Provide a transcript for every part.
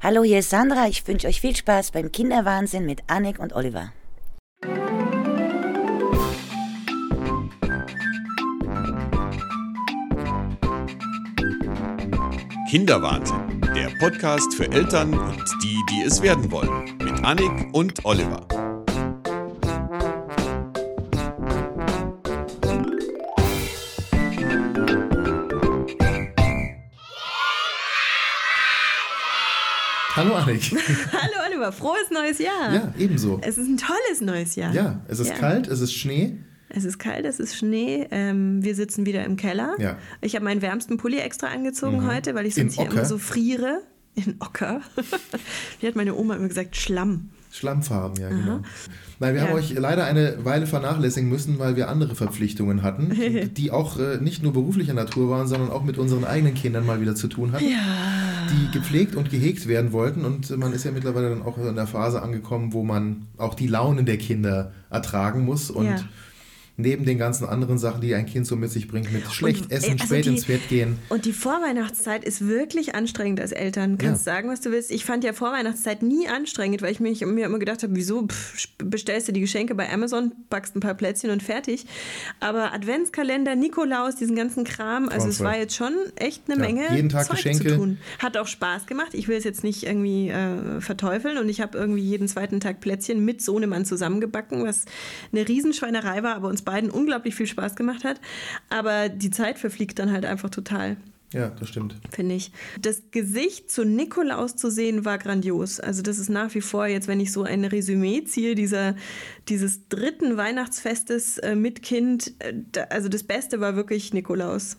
Hallo, hier ist Sandra. Ich wünsche euch viel Spaß beim Kinderwahnsinn mit Annik und Oliver. Kinderwahnsinn, der Podcast für Eltern und die, die es werden wollen, mit Annik und Oliver. Hallo Annik. Hallo Oliver, frohes neues Jahr. Ja, ebenso. Es ist ein tolles neues Jahr. Ja, es ist Ja. kalt, es ist Schnee. Es ist kalt, es ist Schnee. Ähm, wir sitzen wieder im Keller. Ja. Ich habe meinen wärmsten Pulli extra angezogen heute, weil ich sonst hier immer so friere. In Ocker. Wie hat meine Oma immer gesagt? Schlamm. Schlammfarben, ja, genau. Nein, wir Ja. haben euch leider eine Weile vernachlässigen müssen, weil wir andere Verpflichtungen hatten, die auch äh, nicht nur beruflicher Natur waren, sondern auch mit unseren eigenen Kindern mal wieder zu tun hatten, die gepflegt und gehegt werden wollten. Und man ist ja mittlerweile dann auch in der Phase angekommen, wo man auch die Launen der Kinder ertragen muss. Und Ja. Neben den ganzen anderen Sachen, die ein Kind so mit sich bringt, mit schlecht Und, äh, essen, also spät die- ins Bett gehen. Und die Vorweihnachtszeit ist wirklich anstrengend als Eltern. Kannst Ja. sagen, was du willst. Ich fand ja Vorweihnachtszeit nie anstrengend, weil ich mich, mir immer gedacht habe, wieso pff, bestellst du die Geschenke bei Amazon, backst ein paar Plätzchen und fertig. Aber Adventskalender, Nikolaus, diesen ganzen Kram, also es war jetzt schon echt eine Ja, Menge jeden Tag Zeug Geschenke. zu tun. Hat auch Spaß gemacht. Ich will es jetzt nicht irgendwie äh, verteufeln und ich habe irgendwie jeden zweiten Tag Plätzchen mit Sohnemann zusammengebacken, was eine Riesenschweinerei war, aber uns beiden unglaublich viel Spaß gemacht hat. Aber die Zeit verfliegt dann halt einfach total Ja, das stimmt. finde ich. Das Gesicht zu Nikolaus zu sehen war grandios. Also das ist nach wie vor jetzt, wenn ich so ein Resümee ziehe, dieser, dieses dritten Weihnachtsfestes äh, mit Kind, äh, da, also das Beste war wirklich Nikolaus.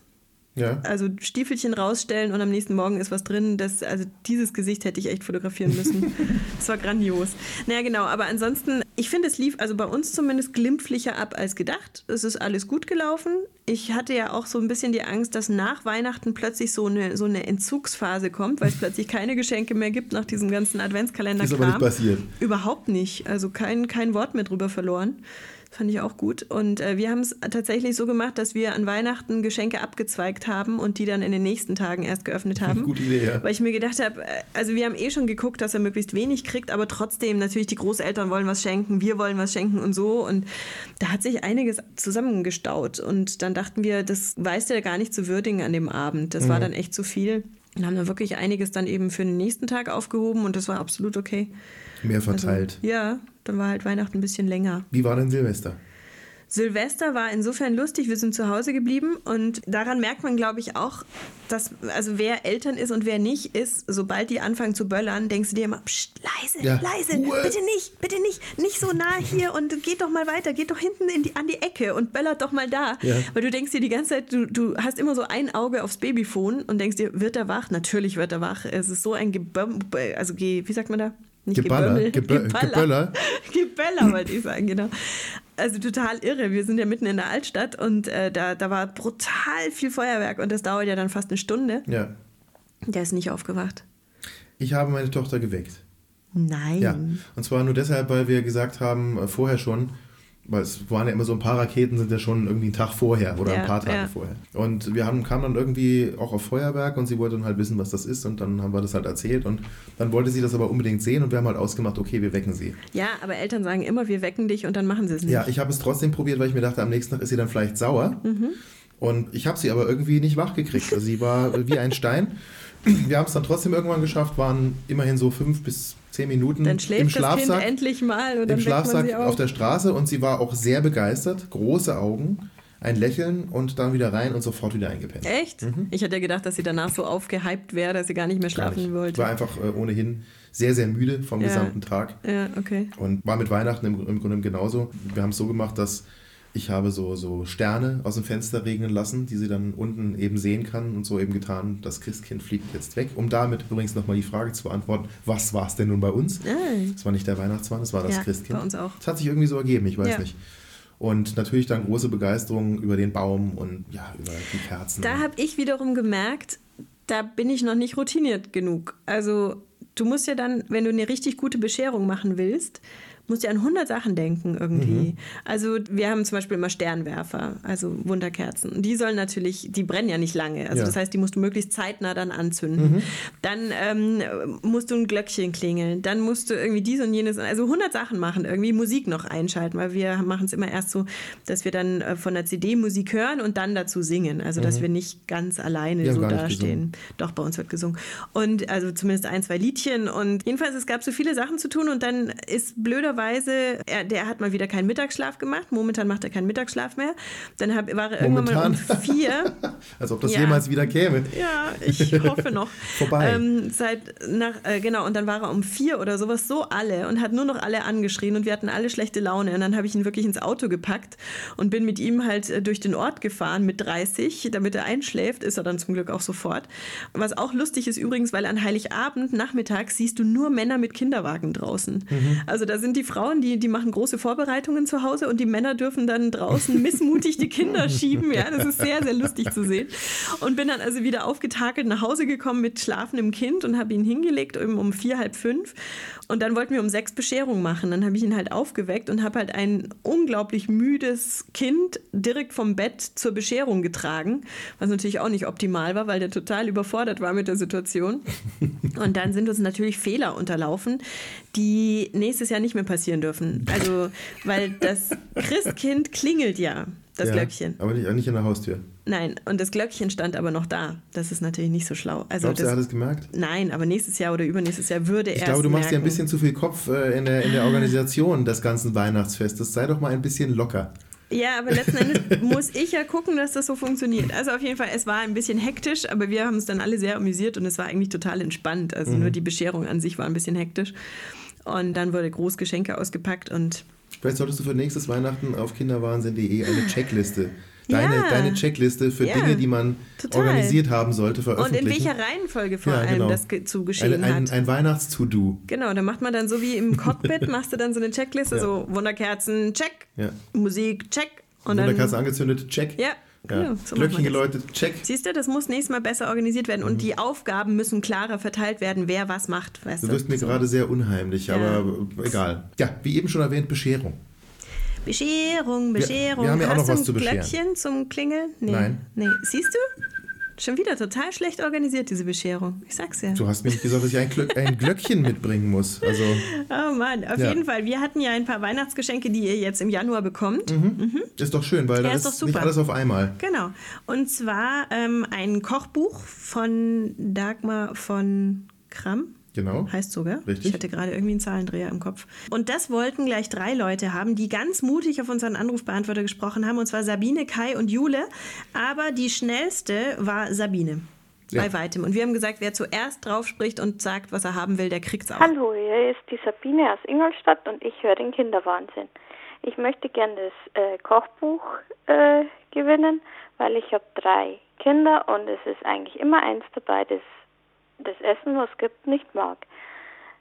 Ja. Also Stiefelchen rausstellen und am nächsten Morgen ist was drin. Das, also dieses Gesicht hätte ich echt fotografieren müssen. Das war grandios. Naja, genau. Aber ansonsten, ich finde, es lief also bei uns zumindest glimpflicher ab als gedacht. Es ist alles gut gelaufen. Ich hatte ja auch so ein bisschen die Angst, dass nach Weihnachten plötzlich so eine, so eine Entzugsphase kommt, weil es plötzlich keine Geschenke mehr gibt nach diesem ganzen Adventskalender. Ist aber nicht passiert. Überhaupt nicht. Also kein, kein Wort mehr drüber verloren. Fand ich auch gut. Und äh, wir haben es tatsächlich so gemacht, dass wir an Weihnachten Geschenke abgezweigt haben und die dann in den nächsten Tagen erst geöffnet haben. Gute Idee, ja. Weil ich mir gedacht habe, äh, also wir haben eh schon geguckt, dass er möglichst wenig kriegt, aber trotzdem natürlich die Großeltern wollen was schenken, wir wollen was schenken und so. Und da hat sich einiges zusammengestaut. Und dann dachten wir, das weiß der gar nicht zu würdigen an dem Abend. Das Mhm. war dann echt zu viel. Und haben dann wirklich einiges dann eben für den nächsten Tag aufgehoben und das war absolut okay. Mehr verteilt. Ja, dann war halt Weihnachten ein bisschen länger. Wie war denn Silvester? Silvester war insofern lustig, wir sind zu Hause geblieben und daran merkt man, glaube ich, auch, dass, also wer Eltern ist und wer nicht ist, sobald die anfangen zu böllern, denkst du dir immer, Psst, leise, Ja. leise, Ruhe. bitte nicht, bitte nicht, nicht so nah hier und geht doch mal weiter, geht doch hinten in die, an die Ecke und böllert doch mal da. Ja. Weil du denkst dir die ganze Zeit, du, du hast immer so ein Auge aufs Babyphone und denkst dir, wird er wach? Natürlich wird er wach. Es ist so ein Geböm, also wie sagt man da? Nicht Geballer, Gebömmel, Gebö- Geböller. Geböller, wollte ich sagen, genau. Also total irre. Wir sind ja mitten in der Altstadt und äh, da, da war brutal viel Feuerwerk und das dauert ja dann fast eine Stunde. Ja. Der ist nicht aufgewacht. Ich habe meine Tochter geweckt. Nein. Ja. Und zwar nur deshalb, weil wir gesagt haben, äh, vorher schon, weil es waren ja immer so ein paar Raketen, sind ja schon irgendwie einen Tag vorher oder Ja, ein paar Tage ja. vorher. Und wir haben, kamen dann irgendwie auch auf Feuerwerk und sie wollte dann halt wissen, was das ist und dann haben wir das halt erzählt und dann wollte sie das aber unbedingt sehen und wir haben halt ausgemacht, okay, wir wecken sie. Ja, aber Eltern sagen immer, wir wecken dich und dann machen sie es nicht. Ja, ich habe es trotzdem probiert, weil ich mir dachte, am nächsten Tag ist sie dann vielleicht sauer. Mhm. Und ich habe sie aber irgendwie nicht wach gekriegt. Also sie war wie ein Stein. Wir haben es dann trotzdem irgendwann geschafft, waren immerhin so fünf bis zehn Minuten dann schläft im das Schlafsack, Kind endlich mal und im Schlafsack sie auf. der Straße und sie war auch sehr begeistert, große Augen, ein Lächeln und dann wieder rein und sofort wieder eingepennt. Echt? Ich hätte ja gedacht, dass sie danach so aufgehypt wäre, dass sie gar nicht mehr Mhm. Gar schlafen nicht. wollte. War einfach äh, ohnehin sehr, sehr müde vom Ja. gesamten Tag. ja, okay. Und war mit Weihnachten im, im Grunde genauso. Wir haben es so gemacht, dass ich habe so, so Sterne aus dem Fenster regnen lassen, die sie dann unten eben sehen kann und so eben getan, das Christkind fliegt jetzt weg. Um damit übrigens nochmal die Frage zu beantworten, was war es denn nun bei uns? Ah. Es war nicht der Weihnachtsmann, es war das Ja, Christkind. bei uns auch. Es hat sich irgendwie so ergeben, ich weiß Ja. nicht. Und natürlich dann große Begeisterung über den Baum und ja, über die Kerzen. Da habe ich wiederum gemerkt, da bin ich noch nicht routiniert genug. Also du musst ja dann, wenn du eine richtig gute Bescherung machen willst, musst ja an 100 Sachen denken irgendwie. Also wir haben zum Beispiel immer Sternwerfer, also Wunderkerzen. Die sollen natürlich, die brennen ja nicht lange. Also Ja. das heißt, die musst du möglichst zeitnah dann anzünden. Dann ähm, musst du ein Glöckchen klingeln. Dann musst du irgendwie dies und jenes, also 100 Sachen machen, irgendwie Musik noch einschalten, weil wir machen es immer erst so, dass wir dann äh, von der CD Musik hören und dann dazu singen. Also dass wir nicht ganz alleine Wir so dastehen. Doch, bei uns wird gesungen. Und also zumindest ein, zwei Liedchen. Und jedenfalls, es gab so viele Sachen zu tun. Und dann ist blöderweise, er, der hat mal wieder keinen Mittagsschlaf gemacht. Momentan macht er keinen Mittagsschlaf mehr. Dann hab, war er irgendwann mal um vier. Als ob das Ja. jemals wieder käme. Ja, ich hoffe noch. Vorbei. Ähm, seit nach, äh, genau, und dann war er um vier oder sowas so alle und hat nur noch alle angeschrien und wir hatten alle schlechte Laune. Und dann habe ich ihn wirklich ins Auto gepackt und bin mit ihm halt äh, durch den Ort gefahren mit 30, damit er einschläft, ist er dann zum Glück auch sofort. Was auch lustig ist übrigens, weil an Heiligabend nachmittags siehst du nur Männer mit Kinderwagen draußen. Also da sind die Frauen, die, die machen große Vorbereitungen zu Hause und die Männer dürfen dann draußen missmutig die Kinder schieben. Ja, das ist sehr, sehr lustig zu sehen. Und bin dann also wieder aufgetakelt nach Hause gekommen mit schlafendem Kind und habe ihn hingelegt eben um vier, halb fünf. Und dann wollten wir um sechs Bescherung machen. Dann habe ich ihn halt aufgeweckt und habe halt ein unglaublich müdes Kind direkt vom Bett zur Bescherung getragen, was natürlich auch nicht optimal war, weil der total überfordert war mit der Situation. Und dann sind uns natürlich Fehler unterlaufen, die nächstes Jahr nicht mehr passieren dürfen. Also, weil das Christkind klingelt ja, das ja, Glöckchen. Aber nicht, nicht in der Haustür. Nein, und das Glöckchen stand aber noch da. Das ist natürlich nicht so schlau. Also Glaubst du, er das, hat es gemerkt? nein, aber nächstes Jahr oder übernächstes Jahr würde er Ich glaube, du machst dir ein merken. bisschen zu viel Kopf äh, in, der, in der Organisation des ganzen Weihnachtsfestes. Sei doch mal ein bisschen locker. Ja, aber letzten Endes muss ich ja gucken, dass das so funktioniert. Also auf jeden Fall, es war ein bisschen hektisch, aber wir haben uns dann alle sehr amüsiert und es war eigentlich total entspannt. Also Mhm. nur die Bescherung an sich war ein bisschen hektisch. Und dann wurde groß Geschenke ausgepackt und Vielleicht solltest du für nächstes Weihnachten auf kinderwahnsinn.de eine Checkliste, deine, Ja. deine Checkliste für Ja, Dinge, die man total. organisiert haben sollte, und in veröffentlichen. welcher Reihenfolge vor Ja, allem genau. das zu geschehen ein, ein, hat. ein Weihnachts-To-Do. Genau, da macht man dann so wie im Cockpit, machst du dann so eine Checkliste, so Wunderkerzen, check. Musik, check. Und dann, Wunderkerze angezündet, check. Ja, genau. Ja. So Glöckchen geläutet, check. Siehst du, das muss nächstes Mal besser organisiert werden und die Aufgaben müssen klarer verteilt werden, wer was macht. Weißt Du wirst mir So. gerade sehr unheimlich, Ja. aber egal. Ja, wie eben schon erwähnt, Bescherung. Bescherung, Bescherung. wir haben ja auch noch was zu bescheren. Glöckchen zum Klingeln? Nee. Nein. Nee. Siehst du? Schon wieder total schlecht organisiert, diese Bescherung. Ich sag's ja. Du hast mir nicht gesagt, dass ich ein, Glöck, ein Glöckchen mitbringen muss. Also, Oh Mann, auf Ja. jeden Fall. Wir hatten ja ein paar Weihnachtsgeschenke, die ihr jetzt im Januar bekommt. ist doch schön, weil Ja, da ist ist, nicht alles auf einmal. Genau. Und zwar ähm, ein Kochbuch von Dagmar von Kramm. Genau. Heißt sogar. Richtig. Ich hatte gerade irgendwie einen Zahlendreher im Kopf. Und das wollten gleich drei Leute haben, die ganz mutig auf unseren Anrufbeantworter gesprochen haben. Und zwar Sabine, Kai und Jule. Aber die schnellste war Sabine. Ja. Bei weitem. Und wir haben gesagt, wer zuerst drauf spricht und sagt, was er haben will, der kriegt's auch. Hallo, hier ist die Sabine aus Ingolstadt und ich höre den Kinderwahnsinn. Ich möchte gerne das äh, Kochbuch äh, gewinnen, weil ich habe drei Kinder und es ist eigentlich immer eins dabei, das das Essen, was es gibt, nicht mag.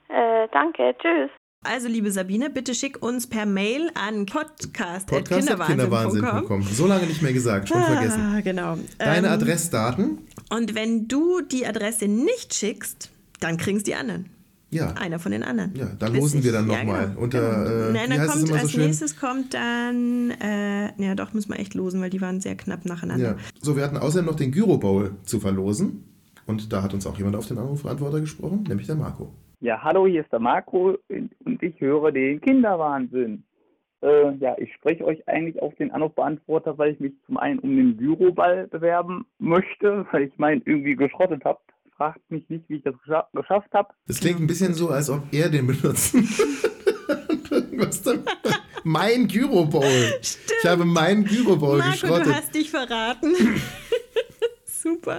Äh, danke, tschüss. Also, liebe Sabine, bitte schick uns per Mail an podcast.kinderwahnsinn.com. Podcast.kinderwahnsinn.com. So lange nicht mehr gesagt, schon vergessen. Ah, genau. Deine Ähm, Adressdaten? Und wenn du die Adresse nicht schickst, dann kriegen es die anderen. Ja. Einer von den anderen. Ja, dann Bis losen wir dann ja, nochmal. genau, Unter, genau. äh, Nein, dann kommt immer so als schön? nächstes kommt dann, äh, ja doch, müssen wir echt losen, weil die waren sehr knapp nacheinander. Ja. So, wir hatten außerdem noch den Gyro Bowl zu verlosen. Und da hat uns auch jemand auf den Anrufbeantworter gesprochen, nämlich der Marco. Ja, hallo, hier ist der Marco und ich höre den Kinderwahnsinn. Äh, ja, ich spreche euch eigentlich auf den Anrufbeantworter, weil ich mich zum einen um den Büroball bewerben möchte, weil ich meinen irgendwie geschrottet habe. Fragt mich nicht, wie ich das gescha geschafft habe. Das klingt ein bisschen so, als ob er den benutzt. Mein Gyro Bowl. Ich habe meinen Gyro Bowl Marco, geschrottet. du hast dich verraten. Super.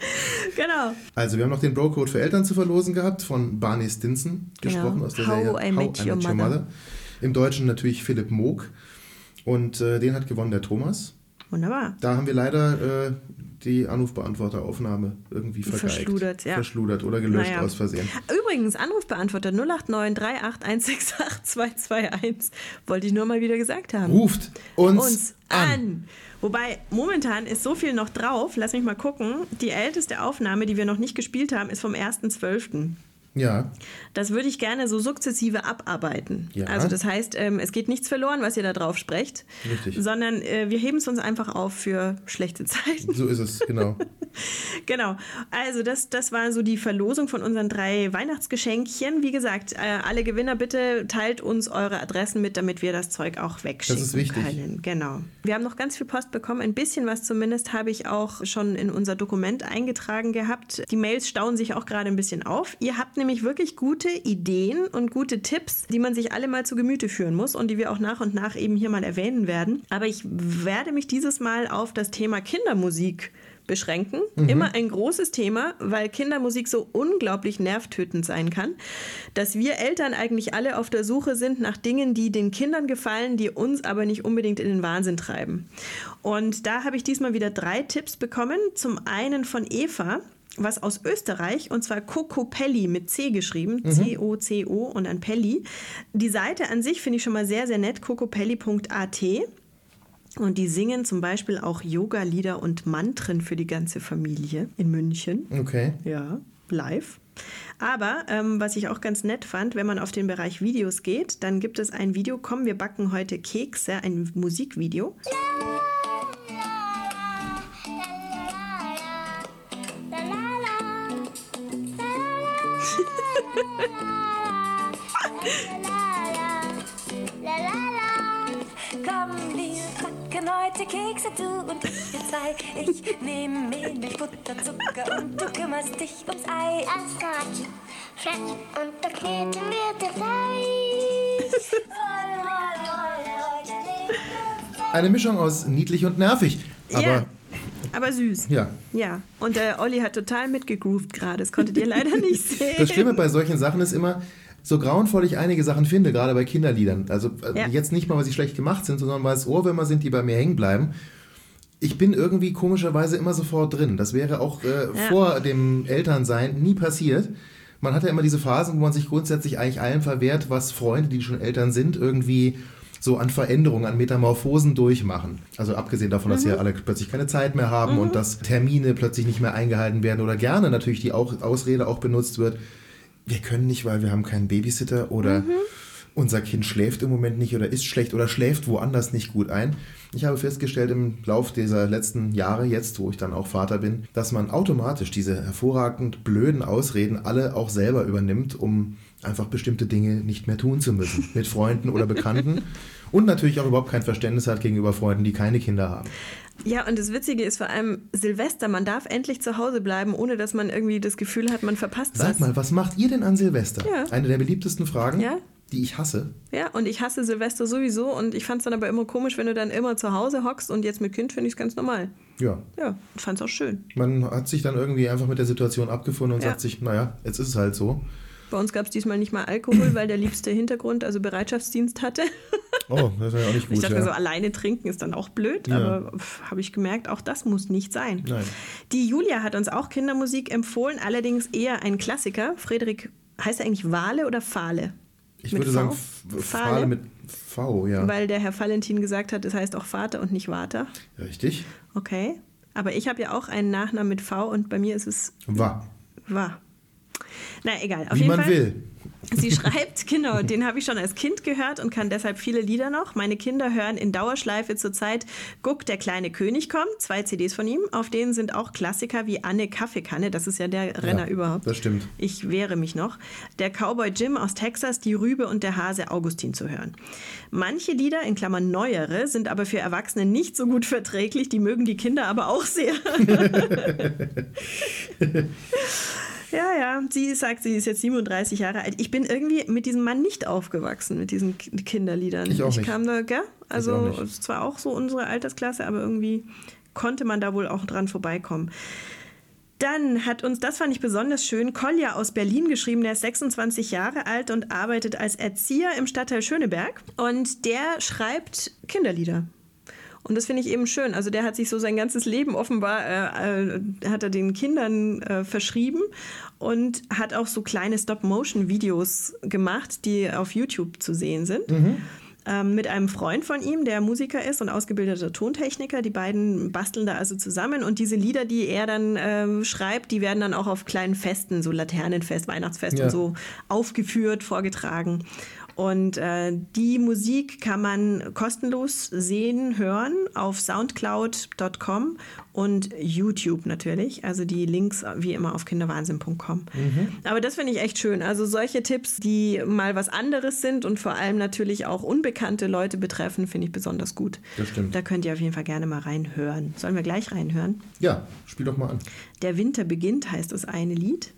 genau. Also, wir haben noch den Bro-Code für Eltern zu verlosen gehabt, von Barney Stinson gesprochen Genau. aus der How Serie I Met Your Mother. Im Deutschen natürlich Philipp Moog. Und äh, den hat gewonnen der Thomas. Wunderbar. Da haben wir leider äh, die Anrufbeantworteraufnahme irgendwie vergeigt. Verschludert, ja. Verschludert oder gelöscht Naja. aus Versehen. Übrigens, Anrufbeantworter 089 38168 221. Wollte ich nur mal wieder gesagt haben. Ruft uns, uns an. Wobei, momentan ist so viel noch drauf. Lass mich mal gucken. Die älteste Aufnahme, die wir noch nicht gespielt haben, ist vom 1.12. Ja. Das würde ich gerne so sukzessive abarbeiten. Ja. Also das heißt, ähm, es geht nichts verloren, was ihr da drauf sprecht, Richtig. sondern äh, wir heben es uns einfach auf für schlechte Zeiten. So ist es, genau. Genau. Also das, das war so die Verlosung von unseren drei Weihnachtsgeschenkchen. Wie gesagt, äh, alle Gewinner bitte teilt uns eure Adressen mit, damit wir das Zeug auch wegschicken Das ist wichtig. können. Genau. Wir haben noch ganz viel Post bekommen. Ein bisschen was zumindest habe ich auch schon in unser Dokument eingetragen gehabt. Die Mails stauen sich auch gerade ein bisschen auf. Ihr habt nämlich wirklich gute Ideen und gute Tipps, die man sich alle mal zu Gemüte führen muss und die wir auch nach und nach eben hier mal erwähnen werden. Aber ich werde mich dieses Mal auf das Thema Kindermusik beschränken. Immer ein großes Thema, weil Kindermusik so unglaublich nervtötend sein kann, dass wir Eltern eigentlich alle auf der Suche sind nach Dingen, die den Kindern gefallen, die uns aber nicht unbedingt in den Wahnsinn treiben. Und da habe ich diesmal wieder drei Tipps bekommen. Zum einen von Eva, was aus Österreich, und zwar Coco Pelli mit C geschrieben, C-O-C-O und dann Pelli. Die Seite an sich finde ich schon mal sehr, sehr nett, cocopelli.at. Und die singen zum Beispiel auch Yoga-Lieder und Mantren für die ganze Familie in München. Okay. Ja, live. Aber ähm, was ich auch ganz nett fand, wenn man auf den Bereich Videos geht, dann gibt es ein Video, komm, wir backen heute Kekse, ein Musikvideo. Komm, heute Kekse, du und ich, wir zwei. Ich nehme Mehl, Milch, Butter, Zucker und du kümmerst dich ums Ei. Erst Rad, Fett und da kneten wir das Eis. Roll, Eine Mischung aus niedlich und nervig. Aber ja, aber süß. ja. Ja, und der Olli hat total mitgegroovt gerade. Das konntet ihr leider nicht sehen. Das Schlimme bei solchen Sachen ist immer, so grauenvoll ich einige Sachen finde, gerade bei Kinderliedern. Also äh, Ja. jetzt nicht mal, weil sie schlecht gemacht sind, sondern weil es Ohrwürmer sind, die bei mir hängen bleiben. Ich bin irgendwie komischerweise immer sofort drin. Das wäre auch äh, vor dem Elternsein nie passiert. Man hat ja immer diese Phasen, wo man sich grundsätzlich eigentlich allem verwehrt, was Freunde, die schon Eltern sind, irgendwie so an Veränderungen, an Metamorphosen durchmachen. Also abgesehen davon, dass ja alle plötzlich keine Zeit mehr haben und dass Termine plötzlich nicht mehr eingehalten werden oder gerne natürlich die auch, Ausrede auch benutzt wird. Wir können nicht, weil wir haben keinen Babysitter oder unser Kind schläft im Moment nicht oder ist schlecht oder schläft woanders nicht gut ein. Ich habe festgestellt im Lauf dieser letzten Jahre, jetzt wo ich dann auch Vater bin, dass man automatisch diese hervorragend blöden Ausreden alle auch selber übernimmt, um einfach bestimmte Dinge nicht mehr tun zu müssen. Mit Freunden oder Bekannten. Und natürlich auch überhaupt kein Verständnis hat gegenüber Freunden, die keine Kinder haben. Ja, und das Witzige ist vor allem Silvester. Man darf endlich zu Hause bleiben, ohne dass man irgendwie das Gefühl hat, man verpasst Sag was. mal, was macht ihr denn an Silvester? Ja. Eine der beliebtesten Fragen, Ja. die ich hasse. Ja, und ich hasse Silvester sowieso und ich fand es dann aber immer komisch, wenn du dann immer zu Hause hockst und jetzt mit Kind finde ich es ganz normal. Ja, Ja, fand es auch schön. man hat sich dann irgendwie einfach mit der Situation abgefunden und Ja. sagt sich, naja, jetzt ist es halt so. Bei uns gab es diesmal nicht mal Alkohol, weil der liebste Hintergrund, also Bereitschaftsdienst hatte. Oh, das ist ja auch nicht Ich gut. dachte mir ja. so, alleine trinken ist dann auch blöd, Ja. aber habe ich gemerkt, auch das muss nicht sein. Nein. Die Julia hat uns auch Kindermusik empfohlen, allerdings eher ein Klassiker. Frederik, heißt er eigentlich Wale oder Fahle? Ich Mit würde V? sagen, Fahle? Fahle mit V, ja. Weil der Herr Valentin gesagt hat, es heißt auch Vater und nicht Vater. Richtig. Okay. Aber ich habe ja auch einen Nachnamen mit V und bei mir ist es War. Wa. Na egal, auf Wie jeden man Fall. will. Sie schreibt, genau, den habe ich schon als Kind gehört und kann deshalb viele Lieder noch. Meine Kinder hören in Dauerschleife zurzeit Guck, der kleine König kommt, zwei CDs von ihm. Auf denen sind auch Klassiker wie Anne Kaffeekanne, das ist ja der Renner Ja, überhaupt. das stimmt. Ich wehre mich noch. Der Cowboy Jim aus Texas, die Rübe und der Hase Augustin zu hören. Manche Lieder, in Klammern neuere, sind aber für Erwachsene nicht so gut verträglich, die mögen die Kinder aber auch sehr. Ja, ja, sie sagt, sie ist jetzt 37 Jahre alt. Ich bin irgendwie mit diesem Mann nicht aufgewachsen, mit diesen Kinderliedern. Ich auch nicht. kam da, gell? auch Also, nicht. es war auch so unsere Altersklasse, aber irgendwie konnte man da wohl auch dran vorbeikommen. Dann hat uns, das fand ich besonders schön, Kolja aus Berlin geschrieben. Der ist 26 Jahre alt und arbeitet als Erzieher im Stadtteil Schöneberg. Und der schreibt Kinderlieder. Und das finde ich eben schön. Also der hat sich so sein ganzes Leben offenbar, äh, äh, hat er den Kindern äh, verschrieben und hat auch so kleine Stop-Motion-Videos gemacht, die auf YouTube zu sehen sind. ähm, mit einem Freund von ihm, der Musiker ist und ausgebildeter Tontechniker. Die beiden basteln da also zusammen und diese Lieder, die er dann ähm, schreibt, die werden dann auch auf kleinen Festen, so Laternenfest, Weihnachtsfest Ja. und so aufgeführt, vorgetragen. Und äh, die Musik kann man kostenlos sehen, hören auf soundcloud.com und YouTube natürlich. Also die Links wie immer auf kinderwahnsinn.com. Aber das finde ich echt schön. Also solche Tipps, die mal was anderes sind und vor allem natürlich auch unbekannte Leute betreffen, finde ich besonders gut. Das stimmt. Da könnt ihr auf jeden Fall gerne mal reinhören. Sollen wir gleich reinhören? Ja, spiel doch mal an. Der Winter beginnt heißt das eine Lied.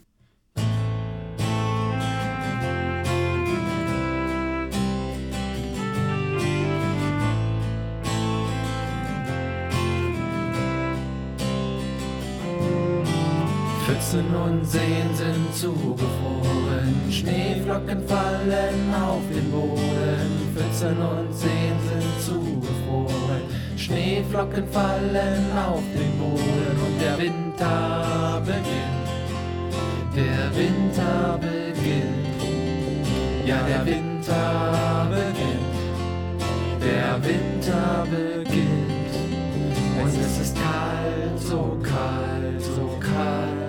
Pfützen und Seen sind zugefroren, Schneeflocken fallen auf den Boden. Pfützen und Seen sind zugefroren, Schneeflocken fallen auf den Boden und der Winter beginnt. Der Winter beginnt. Ja, der Winter beginnt. Der Winter beginnt. Und es ist kalt, so kalt, so kalt.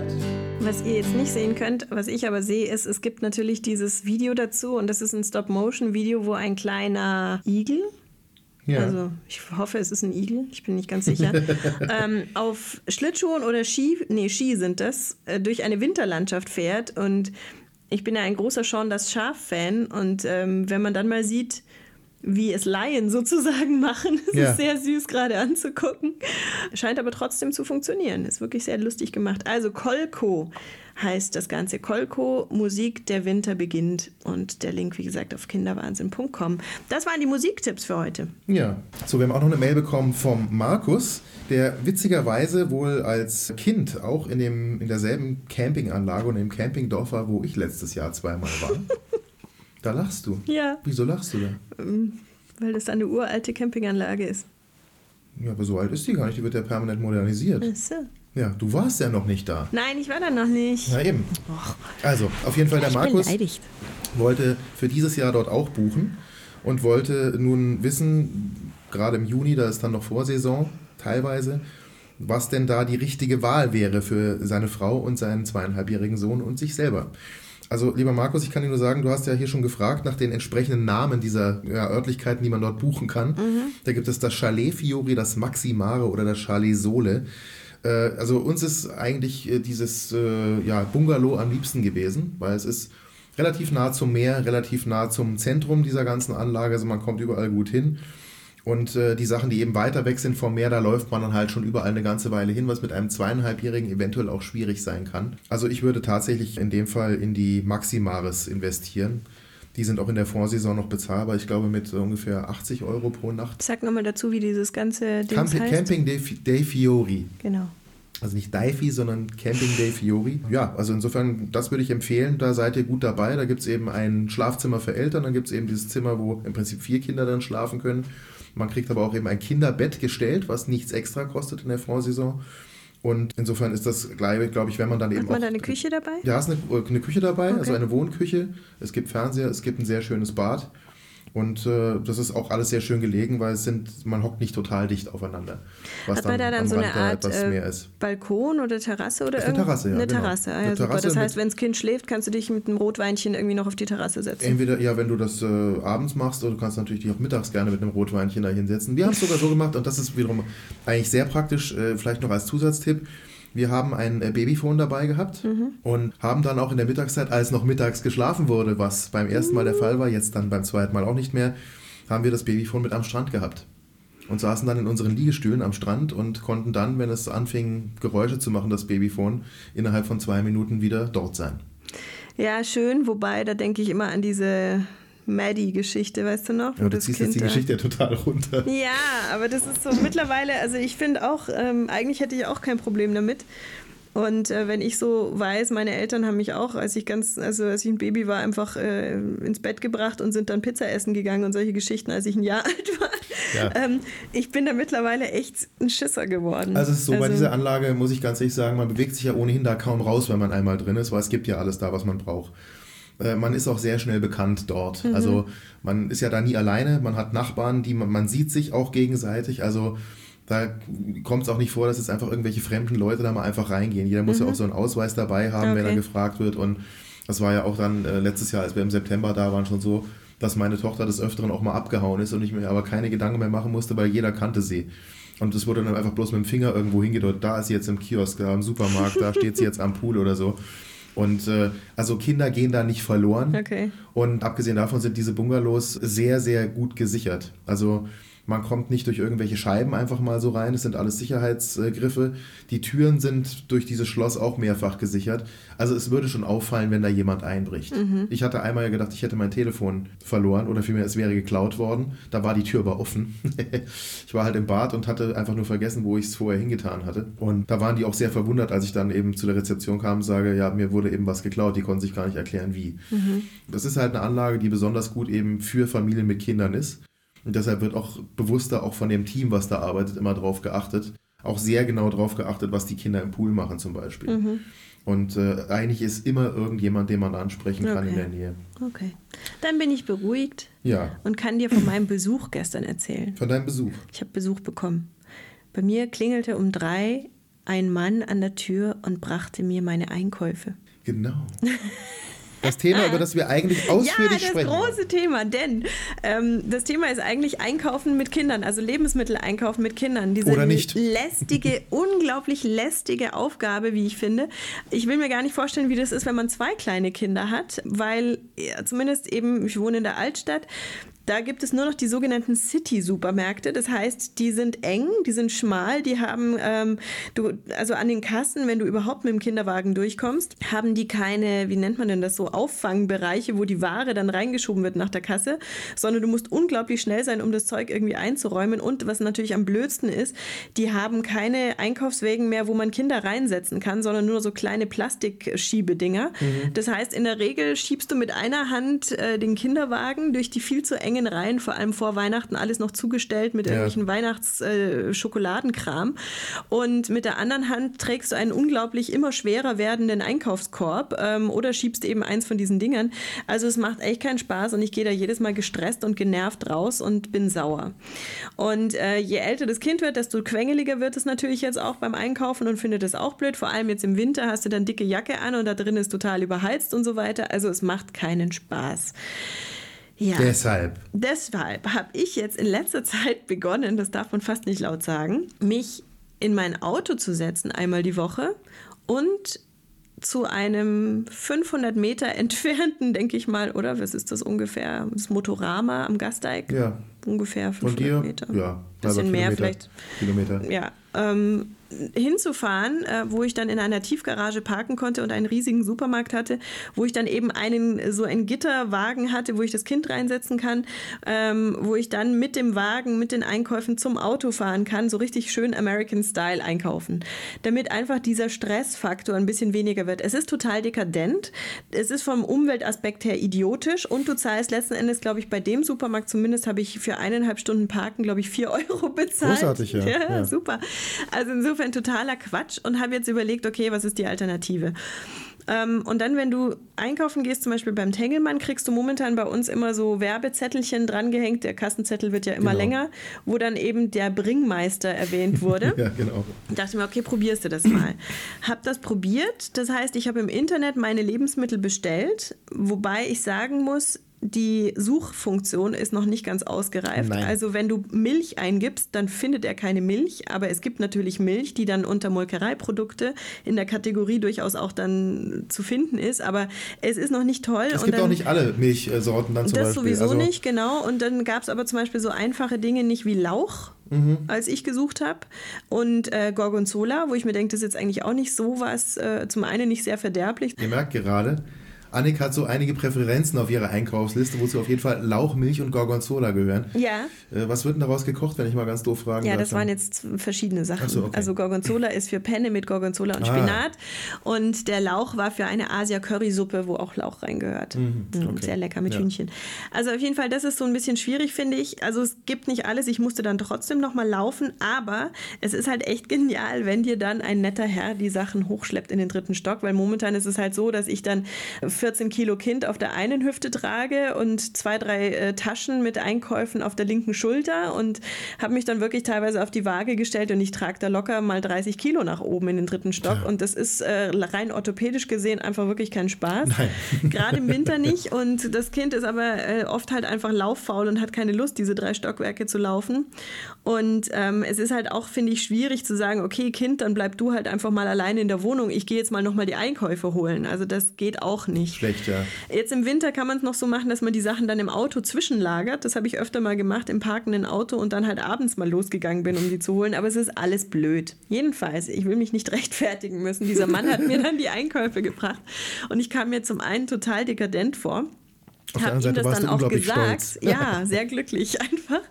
Was ihr jetzt nicht sehen könnt, was ich aber sehe, ist, es gibt natürlich dieses Video dazu und das ist ein Stop-Motion-Video, wo ein kleiner Igel, Ja. also ich hoffe, es ist ein Igel, ich bin nicht ganz sicher, ähm, auf Schlittschuhen oder Ski, nee, Ski sind das, äh, durch eine Winterlandschaft fährt und ich bin ja ein großer Sean das Schaf-Fan und ähm, wenn man dann mal sieht, wie es Laien sozusagen machen. Es Ja. ist sehr süß gerade anzugucken. Scheint aber trotzdem zu funktionieren. Ist wirklich sehr lustig gemacht. Also Kolko heißt das Ganze. Kolko, Musik, der Winter beginnt. Und der Link, wie gesagt, auf kinderwahnsinn.com. Das waren die Musiktipps für heute. Ja, so, wir haben auch noch eine Mail bekommen vom Markus, der witzigerweise wohl als Kind auch in, dem, in derselben Campinganlage und im Campingdorf war, wo ich letztes Jahr zweimal war. da lachst du. Ja, Wieso lachst du da? weil das eine uralte Campinganlage ist. Ja, aber so alt ist die gar nicht, die wird ja permanent modernisiert. Ach so. Ja, du warst ja noch nicht da. Nein, ich war da noch nicht. Na eben. Also, auf jeden Fall der ich Markus. wollte für dieses Jahr dort auch buchen und wollte nun wissen, gerade im Juni, da ist dann noch Vorsaison teilweise, was denn da die richtige Wahl wäre für seine Frau und seinen zweieinhalbjährigen Sohn und sich selber. Also, lieber Markus, ich kann dir nur sagen, du hast ja hier schon gefragt nach den entsprechenden Namen dieser ja, Örtlichkeiten, die man dort buchen kann. Da gibt es das Chalet Fiori, das Maximare oder das Chalet Sole. Äh, also uns ist eigentlich äh, dieses äh, ja, Bungalow am liebsten gewesen, weil es ist relativ nah zum Meer, relativ nah zum Zentrum dieser ganzen Anlage, also man kommt überall gut hin. Und äh, die Sachen, die eben weiter weg sind vom Meer, da läuft man dann halt schon überall eine ganze Weile hin, was mit einem zweieinhalbjährigen eventuell auch schwierig sein kann. Also ich würde tatsächlich in dem Fall in die Maximaris investieren. Die sind auch in der Vorsaison noch bezahlbar, ich glaube mit ungefähr 80 Euro pro Nacht. Sag nochmal dazu, wie dieses ganze Ding Campi heißt. Camping dei, Fi- dei Fiori. Genau. Also nicht Daifi, sondern Camping Day Fiori. Ja, also insofern, das würde ich empfehlen. Da seid ihr gut dabei. Da gibt es eben ein Schlafzimmer für Eltern. Dann gibt es eben dieses Zimmer, wo im Prinzip vier Kinder dann schlafen können. Man kriegt aber auch eben ein Kinderbett gestellt, was nichts extra kostet in der Vorsaison. Und insofern ist das, glaube glaub ich, wenn man dann eben Hat man da eine Küche dabei? Ja, ist eine, eine Küche dabei, Okay. also eine Wohnküche. Es gibt Fernseher, es gibt ein sehr schönes Bad. Und äh, das ist auch alles sehr schön gelegen, weil es sind, man hockt nicht total dicht aufeinander. Was Hat man da dann so Rand eine Art äh, mehr ist. Balkon oder Terrasse oder Ist eine Terrasse, ja, Eine genau. Terrasse, ah, Eine ja, super. Terrasse Das heißt, wenn das Kind schläft, kannst du dich mit einem Rotweinchen irgendwie noch auf die Terrasse setzen. Entweder, ja, wenn du das äh, abends machst, oder du kannst natürlich dich auch mittags gerne mit einem Rotweinchen da hinsetzen. Wir haben es sogar so gemacht, und das ist wiederum eigentlich sehr praktisch, äh, vielleicht noch als Zusatztipp. Wir haben ein äh, Babyphone dabei gehabt und haben dann auch in der Mittagszeit, als noch mittags geschlafen wurde, was beim ersten Mal der Fall war, jetzt dann beim zweiten Mal auch nicht mehr, haben wir das Babyphone mit am Strand gehabt. Und saßen dann in unseren Liegestühlen am Strand und konnten dann, wenn es anfing, Geräusche zu machen, das Babyphone, innerhalb von zwei Minuten wieder dort sein. Ja, schön, wobei, da denke ich immer an diese Maddie-Geschichte, weißt du noch? Ja, du ziehst jetzt die Geschichte ja total runter. Ja, aber das ist so mittlerweile, also ich finde auch, ähm, eigentlich hätte ich auch kein Problem damit. Und äh, wenn ich so weiß, meine Eltern haben mich auch, als ich ganz, also als ich ein Baby war, einfach äh, ins Bett gebracht und sind dann Pizza essen gegangen und solche Geschichten, als ich ein Jahr alt war. Ja. Ähm, ich bin da mittlerweile echt ein Schisser geworden. Also es ist so, bei dieser Anlage muss ich ganz ehrlich sagen, man bewegt sich ja ohnehin da kaum raus, wenn man einmal drin ist, weil es gibt ja alles da, was man braucht. Äh, man ist auch sehr schnell bekannt dort. Mhm. Also man ist ja da nie alleine, man hat Nachbarn, die man, man sieht sich auch gegenseitig. Also da kommt es auch nicht vor, dass jetzt einfach irgendwelche fremden Leute da mal einfach reingehen. Jeder muss ja auch so einen Ausweis dabei haben, wenn Mhm. Okay. er gefragt wird. Und das war ja auch dann äh, letztes Jahr, als wir im September da waren, schon so, dass meine Tochter des Öfteren auch mal abgehauen ist und ich mir aber keine Gedanken mehr machen musste, weil jeder kannte sie. Und es wurde dann einfach bloß mit dem Finger irgendwo hingedeutet, da ist sie jetzt im Kiosk, da im Supermarkt, da steht sie jetzt am Pool oder so. Und äh, also Kinder gehen da nicht verloren. Okay. Und abgesehen davon sind diese Bungalows sehr, sehr gut gesichert. Also man kommt nicht durch irgendwelche Scheiben einfach mal so rein. Es sind alles Sicherheitsgriffe. Die Türen sind durch dieses Schloss auch mehrfach gesichert. Also es würde schon auffallen, wenn da jemand einbricht. Ich hatte einmal gedacht, ich hätte mein Telefon verloren oder vielmehr es wäre geklaut worden. Da war die Tür aber offen. ich war halt im Bad und hatte einfach nur vergessen, wo ich es vorher hingetan hatte. Und da waren die auch sehr verwundert, als ich dann eben zu der Rezeption kam und sage, ja, mir wurde eben was geklaut. Die konnten sich gar nicht erklären, wie. Das ist halt eine Anlage, die besonders gut eben für Familien mit Kindern ist. Und deshalb wird auch bewusster auch von dem Team, was da arbeitet, immer drauf geachtet. Auch sehr genau drauf geachtet, was die Kinder im Pool machen zum Beispiel. Mhm. Und äh, eigentlich ist immer irgendjemand, den man ansprechen kann in Okay. der Nähe. Okay. Dann bin ich beruhigt Ja, und kann dir von meinem Besuch gestern erzählen. von deinem Besuch. Ich habe Besuch bekommen. Bei mir klingelte um drei ein Mann an der Tür und brachte mir meine Einkäufe. Genau. Das Thema, über das wir eigentlich Ja, ausführlich das sprechen. große Thema, denn ähm, das Thema ist eigentlich Einkaufen mit Kindern, also Lebensmittel einkaufen mit Kindern. Diese Oder nicht. lästige, unglaublich lästige Aufgabe, wie ich finde. Ich will mir gar nicht vorstellen, wie das ist, wenn man zwei kleine Kinder hat, weil ja, zumindest eben, ich wohne in der Altstadt, da gibt es nur noch die sogenannten City-Supermärkte. Das heißt, die sind eng, die sind schmal, die haben, ähm, du, also an den Kassen, wenn du überhaupt mit dem Kinderwagen durchkommst, haben die keine, wie nennt man denn das so, Auffangbereiche, wo die Ware dann reingeschoben wird nach der Kasse, sondern du musst unglaublich schnell sein, um das Zeug irgendwie einzuräumen. Und was natürlich am blödsten ist, die haben keine Einkaufswägen mehr, wo man Kinder reinsetzen kann, sondern nur so kleine Plastikschiebedinger. Das heißt, in der Regel schiebst du mit einer Hand äh, den Kinderwagen durch die viel zu engen Reihen, vor allem vor Weihnachten, alles noch zugestellt mit Ja. irgendwelchen Weihnachtsschokoladenkram. und mit der anderen Hand trägst du einen unglaublich immer schwerer werdenden Einkaufskorb ähm, oder schiebst eben eins von diesen Dingern. Also es macht echt keinen Spaß und ich gehe da jedes Mal gestresst und genervt raus und bin sauer. Und äh, je älter das Kind wird, desto quengeliger wird es natürlich jetzt auch beim Einkaufen und findet es auch blöd. Vor allem jetzt im Winter hast du dann dicke Jacke an und da drin ist total überheizt und so weiter. Also es macht keinen Spaß. Ja. Deshalb. Deshalb habe ich jetzt in letzter Zeit begonnen, das darf man fast nicht laut sagen, mich in mein Auto zu setzen einmal die Woche und zu einem 500 Meter entfernten, denke ich mal, oder was ist das ungefähr? Das Motorama am Gasteig? Ja. Ungefähr Von 500 dir? Meter. Ja. Bisschen mehr Kilometer. vielleicht. Kilometer. Ja, ähm, hinzufahren, äh, wo ich dann in einer Tiefgarage parken konnte und einen riesigen Supermarkt hatte, wo ich dann eben einen so einen Gitterwagen hatte, wo ich das Kind reinsetzen kann, ähm, wo ich dann mit dem Wagen, mit den Einkäufen zum Auto fahren kann, so richtig schön American Style einkaufen, damit einfach dieser Stressfaktor ein bisschen weniger wird. Es ist total dekadent, es ist vom Umweltaspekt her idiotisch und du zahlst letzten Endes, glaube ich, bei dem Supermarkt zumindest habe ich für eineinhalb Stunden Parken, glaube ich, vier Euro bezahlt. Großartig, ja. ja, Ja. super. Also insofern totaler Quatsch und habe jetzt überlegt, okay, was ist die Alternative? Ähm, und dann, wenn du einkaufen gehst, zum Beispiel beim Tengelmann, kriegst du momentan bei uns immer so Werbezettelchen drangehängt. Der Kassenzettel wird ja immer Genau. länger, wo dann eben der Bringmeister erwähnt wurde. Ja, genau. dachte mir, okay, probierst du das mal. hab das probiert. Das heißt, ich habe im Internet meine Lebensmittel bestellt, wobei ich sagen muss, die Suchfunktion ist noch nicht ganz ausgereift. Nein. Also wenn du Milch eingibst, dann findet er keine Milch, aber es gibt natürlich Milch, die dann unter Molkereiprodukte in der Kategorie durchaus auch dann zu finden ist, aber es ist noch nicht toll. Es gibt dann, auch nicht alle Milchsorten dann zum das Beispiel. sowieso also, nicht, genau. Und dann gab es aber zum Beispiel so einfache Dinge nicht wie Lauch, Mhm. als ich gesucht habe. Und äh, Gorgonzola, wo ich mir denke, das ist jetzt eigentlich auch nicht so was, äh, zum einen nicht sehr verderblich. Ihr merkt gerade, Annik hat so einige Präferenzen auf ihrer Einkaufsliste, wozu auf jeden Fall Lauch, Milch und Gorgonzola gehören. Ja. Äh, was wird denn daraus gekocht, wenn ich mal ganz doof fragen Ja, das waren jetzt verschiedene Sachen. Ach so, okay. Also Gorgonzola ist für Penne mit Gorgonzola und Ah. Spinat und der Lauch war für eine Asia-Currysuppe, wo auch Lauch reingehört. Mhm, Mm, okay. Sehr lecker mit Ja. Hühnchen. Also auf jeden Fall, das ist so ein bisschen schwierig, finde ich. Also es gibt nicht alles. Ich musste dann trotzdem noch mal laufen, aber es ist halt echt genial, wenn dir dann ein netter Herr die Sachen hochschleppt in den dritten Stock, weil momentan ist es halt so, dass ich dann 14 Kilo Kind auf der einen Hüfte trage und zwei, drei äh, Taschen mit Einkäufen auf der linken Schulter und habe mich dann wirklich teilweise auf die Waage gestellt und ich trage da locker mal 30 Kilo nach oben in den dritten Stock. Ja. Und das ist äh, rein orthopädisch gesehen einfach wirklich kein Spaß. Gerade im Winter nicht. Und das Kind ist aber äh, oft halt einfach lauffaul und hat keine Lust, diese drei Stockwerke zu laufen. Und ähm, es ist halt auch, finde ich, schwierig zu sagen, okay, Kind, dann bleib du halt einfach mal alleine in der Wohnung. Ich gehe jetzt mal nochmal die Einkäufe holen. Also das geht auch nicht. Schlecht, ja. Jetzt im Winter kann man es noch so machen, dass man die Sachen dann im Auto zwischenlagert. Das habe ich öfter mal gemacht, im parkenden Auto und dann halt abends mal losgegangen bin, um die zu holen. Aber es ist alles blöd. Jedenfalls, ich will mich nicht rechtfertigen müssen. Dieser Mann hat mir dann die Einkäufe gebracht und ich kam mir zum einen total dekadent vor. Auf anderen ihm das dann auch gesagt. stolz. Ja, sehr glücklich einfach.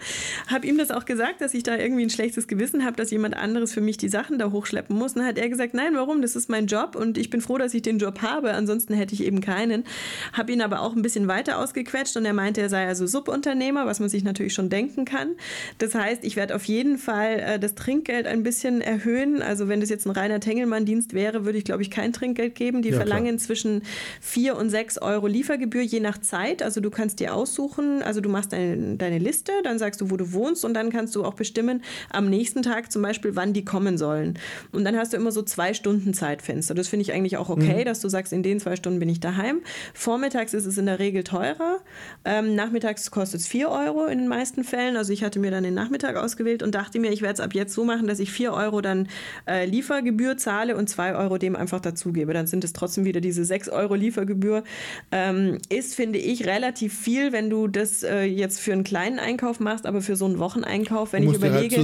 Habe ihm das auch gesagt, dass ich da irgendwie ein schlechtes Gewissen habe, dass jemand anderes für mich die Sachen da hochschleppen muss. Und dann hat er gesagt, nein, warum? Das ist mein Job und ich bin froh, dass ich den Job habe. Ansonsten hätte ich eben keinen. Habe ihn aber auch ein bisschen weiter ausgequetscht und er meinte, er sei also Subunternehmer, was man sich natürlich schon denken kann. Das heißt, ich werde auf jeden Fall äh, das Trinkgeld ein bisschen erhöhen. Also wenn das jetzt ein reiner Tengelmann-Dienst wäre, würde ich, glaube ich, kein Trinkgeld geben. Die Ja, klar. verlangen zwischen 4 und 6 Euro Liefergebühr je nach Zeit. Also du kannst dir aussuchen, also du machst deine, deine Liste, dann sagst du, wo du wohnst und dann kannst du auch bestimmen, am nächsten Tag zum Beispiel, wann die kommen sollen. Und dann hast du immer so zwei Stunden Zeitfenster. Das finde ich eigentlich auch okay, dass du sagst, in den zwei Stunden bin ich daheim. Vormittags ist es in der Regel teurer. Ähm, nachmittags kostet es 4 Euro in den meisten Fällen. Also ich hatte mir dann den Nachmittag ausgewählt und dachte mir, ich werde es ab jetzt so machen, dass ich 4 Euro dann äh, Liefergebühr zahle und 2 Euro dem einfach dazugebe. Dann sind es trotzdem wieder diese 6 Euro Liefergebühr. Ähm, ist, finde ich, relativ viel, wenn du das äh, jetzt für einen kleinen Einkauf machst, aber für so einen Wocheneinkauf, wenn Du ich halt überlege,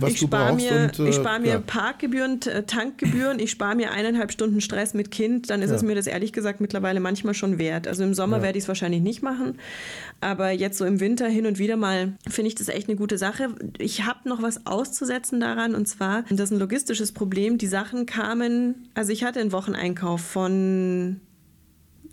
was ich du spare mir, und, äh, ich spare mir klar. Parkgebühren, äh, Tankgebühren, ich spare mir eineinhalb Stunden Stress mit Kind, dann ist Ja. es mir das ehrlich gesagt mittlerweile manchmal schon wert. Also im Sommer Ja. werde ich es wahrscheinlich nicht machen, aber jetzt so im Winter hin und wieder mal finde ich das echt eine gute Sache. Ich habe noch was auszusetzen daran und zwar, das ist ein logistisches Problem, die Sachen kamen, also ich hatte einen Wocheneinkauf von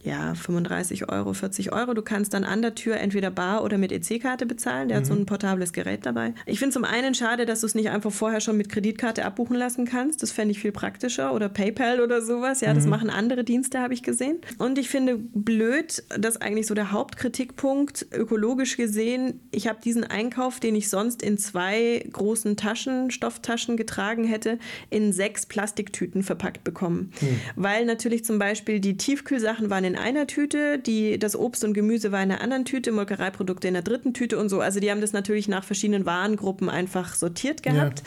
ja, 35 Euro, 40 Euro. Du kannst dann an der Tür entweder bar oder mit EC-Karte bezahlen. Der hat so Mhm. ein portables Gerät dabei. Ich finde zum einen schade, dass du es nicht einfach vorher schon mit Kreditkarte abbuchen lassen kannst. Das fände ich viel praktischer. Oder PayPal oder sowas. Ja, das Mhm. machen andere Dienste, habe ich gesehen. Und ich finde blöd, dass eigentlich so der Hauptkritikpunkt ökologisch gesehen, ich habe diesen Einkauf, den ich sonst in zwei großen Taschen, Stofftaschen getragen hätte, in sechs Plastiktüten verpackt bekommen. Weil natürlich zum Beispiel die Tiefkühlsachen waren in einer Tüte, die, das Obst und Gemüse war in einer anderen Tüte, Molkereiprodukte in der dritten Tüte und so. Also die haben das natürlich nach verschiedenen Warengruppen einfach sortiert gehabt,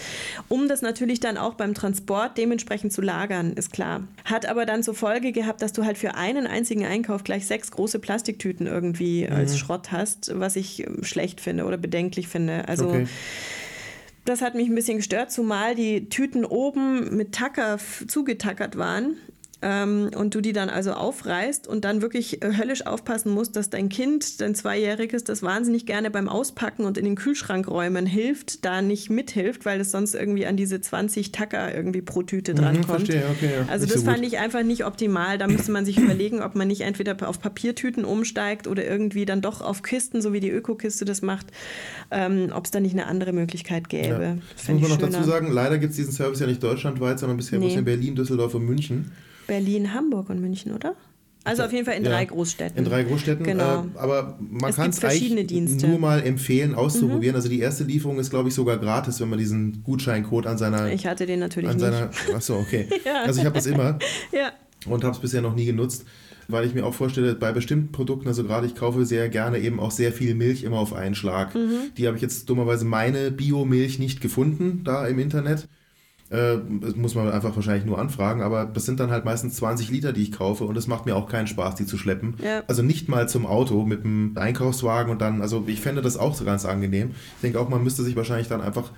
um das natürlich dann auch beim Transport dementsprechend zu lagern, ist klar. Hat aber dann zur Folge gehabt, dass du halt für einen einzigen Einkauf gleich sechs große Plastiktüten irgendwie als Schrott hast, was ich ähm, schlecht finde oder bedenklich finde. Also Okay. das hat mich ein bisschen gestört, zumal die Tüten oben mit Tacker zugetackert waren. Ähm, und du die dann also aufreißt und dann wirklich äh, höllisch aufpassen musst, dass dein Kind, dein Zweijähriges, das wahnsinnig gerne beim Auspacken und in den Kühlschrank räumen hilft, da nicht mithilft, weil es sonst irgendwie an diese 20 Tacker irgendwie pro Tüte drankommt. verstehe, okay, ja. Also Nicht das so gut. fand ich einfach nicht optimal. Da müsste man sich überlegen, ob man nicht entweder auf Papiertüten umsteigt oder irgendwie dann doch auf Kisten, so wie die Ökokiste das macht, ähm, ob es da nicht eine andere Möglichkeit gäbe. Ja. Das muss man noch schöner. dazu sagen, leider gibt es diesen Service ja nicht deutschlandweit, sondern bisher Nee. bloß in Berlin, Düsseldorf und München. Berlin, Hamburg und München, oder? Also auf jeden Fall in Ja, drei Großstädten. In drei Großstädten. Genau. Äh, aber man kann es eigentlich Dienste. Mhm. nur mal empfehlen, auszuprobieren. Also die erste Lieferung ist, glaube ich, sogar gratis, wenn man diesen Gutscheincode an seiner... Ich hatte den natürlich an nicht. seiner Achso, okay. Ja. Also ich habe das immer Ja. und habe es bisher noch nie genutzt, weil ich mir auch vorstelle, bei bestimmten Produkten, also gerade ich kaufe sehr gerne eben auch sehr viel Milch immer auf einen Schlag. Mhm. Die habe ich jetzt dummerweise meine Biomilch nicht gefunden da im Internet. Äh, das muss man einfach wahrscheinlich nur anfragen, aber das sind dann halt meistens 20 Liter, die ich kaufe und es macht mir auch keinen Spaß, die zu schleppen. Ja. Also nicht mal zum Auto mit dem Einkaufswagen und dann, also ich fände das auch so ganz angenehm. Ich denke auch, man müsste sich wahrscheinlich dann einfach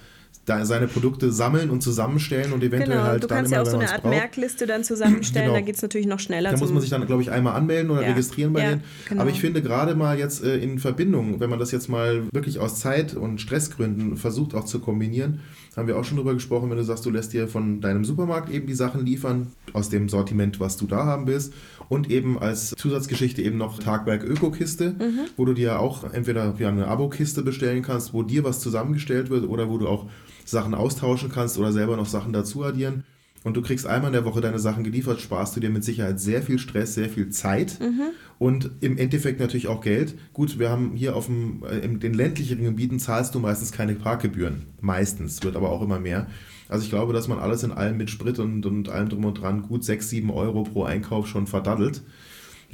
seine Produkte sammeln und zusammenstellen und eventuell Genau, halt du dann kannst immer, ja auch so eine Art braucht. Merkliste dann zusammenstellen, Genau. da geht es natürlich noch schneller. Da muss man sich dann, glaube ich, einmal anmelden oder Ja. registrieren bei Ja, denen. genau. Aber ich finde gerade mal jetzt äh, in Verbindung, wenn man das jetzt mal wirklich aus Zeit- und Stressgründen versucht auch zu kombinieren, haben wir auch schon drüber gesprochen, wenn du sagst, du lässt dir von deinem Supermarkt eben die Sachen liefern, aus dem Sortiment, was du da haben willst. Und eben als Zusatzgeschichte eben noch Tagwerk Ökokiste, Mhm. wo du dir auch entweder ja, eine Abo-Kiste bestellen kannst, wo dir was zusammengestellt wird oder wo du auch Sachen austauschen kannst oder selber noch Sachen dazu addieren. Und du kriegst einmal in der Woche deine Sachen geliefert, sparst du dir mit Sicherheit sehr viel Stress, sehr viel Zeit und im Endeffekt natürlich auch Geld. Gut, wir haben hier auf dem, äh, in den ländlicheren Gebieten zahlst du meistens keine Parkgebühren. Meistens, wird aber auch immer mehr. Also ich glaube, dass man alles in allem mit Sprit und, und allem drum und dran gut 6, 7 Euro pro Einkauf schon verdaddelt.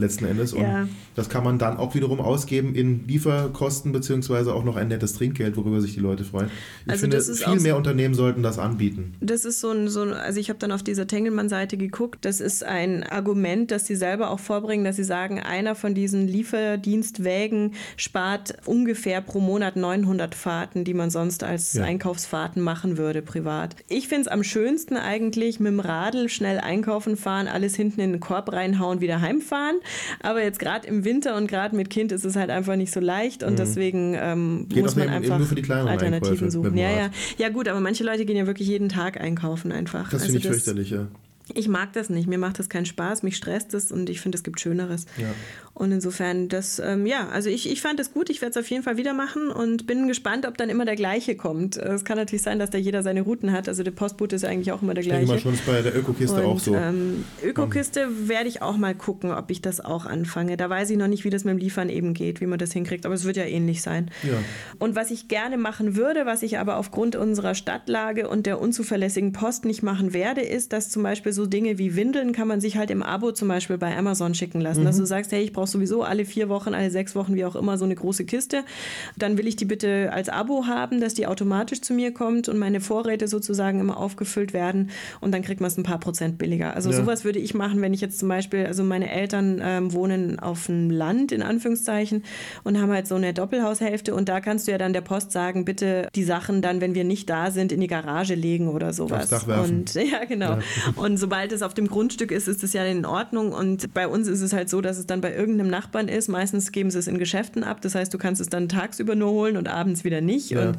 Letzten Endes. Und Ja. das kann man dann auch wiederum ausgeben in Lieferkosten beziehungsweise auch noch ein nettes Trinkgeld, worüber sich die Leute freuen. Ich Also finde, viel mehr Unternehmen sollten das anbieten. Das ist so ein, so ein also ich habe dann auf dieser Tengelmann-Seite geguckt, das ist ein Argument, das sie selber auch vorbringen, dass sie sagen, einer von diesen Lieferdienstwägen spart ungefähr pro Monat 900 Fahrten, die man sonst als Ja. Einkaufsfahrten machen würde, privat. Ich finde es am schönsten eigentlich mit dem Radl schnell einkaufen fahren, alles hinten in den Korb reinhauen, wieder heimfahren. Aber jetzt gerade im Winter und gerade mit Kind ist es halt einfach nicht so leicht und deswegen ähm, Mhm. Muss man einfach Alternativen Einkäufe suchen. Ja, ja. Ja, gut, aber manche Leute gehen ja wirklich jeden Tag einkaufen einfach. Das Also finde ich fürchterlich, ja. Ich mag das nicht. Mir macht das keinen Spaß. Mich stresst es und ich finde, es gibt Schöneres. Ja. Und insofern, das, ähm, ja, also ich, ich fand es gut. Ich werde es auf jeden Fall wieder machen und bin gespannt, ob dann immer der gleiche kommt. Äh, Es kann natürlich sein, dass da jeder seine Routen hat. Also der Postbote ist ja eigentlich auch immer der Ich denke gleiche. mal schon, ist bei der Ökokiste und, auch so. Ähm, Ökokiste werde ich auch mal gucken, ob ich das auch anfange. Da weiß ich noch nicht, wie das mit dem Liefern eben geht, wie man das hinkriegt, aber es wird ja ähnlich sein. Ja. Und was ich gerne machen würde, was ich aber aufgrund unserer Stadtlage und der unzuverlässigen Post nicht machen werde, ist, dass zum Beispiel so Dinge wie Windeln kann man sich halt im Abo zum Beispiel bei Amazon schicken lassen. Dass du sagst, hey, ich brauche sowieso alle vier Wochen, alle sechs Wochen, wie auch immer, so eine große Kiste. Dann will ich die bitte als Abo haben, dass die automatisch zu mir kommt und meine Vorräte sozusagen immer aufgefüllt werden und dann kriegt man es ein paar Prozent billiger. Also Ja. sowas würde ich machen, wenn ich jetzt zum Beispiel, also meine Eltern ähm, wohnen auf dem Land, in Anführungszeichen, und haben halt so eine Doppelhaushälfte und da kannst du ja dann der Post sagen, bitte die Sachen dann, wenn wir nicht da sind, in die Garage legen oder sowas. Aufs Dach werfen. Und ja, genau. Und sobald es auf dem Grundstück ist, ist es ja in Ordnung. Und bei uns ist es halt so, dass es dann bei irgendeinem Nachbarn ist. Meistens geben sie es in Geschäften ab. Das heißt, du kannst es dann tagsüber nur holen und abends wieder nicht. Ja. Und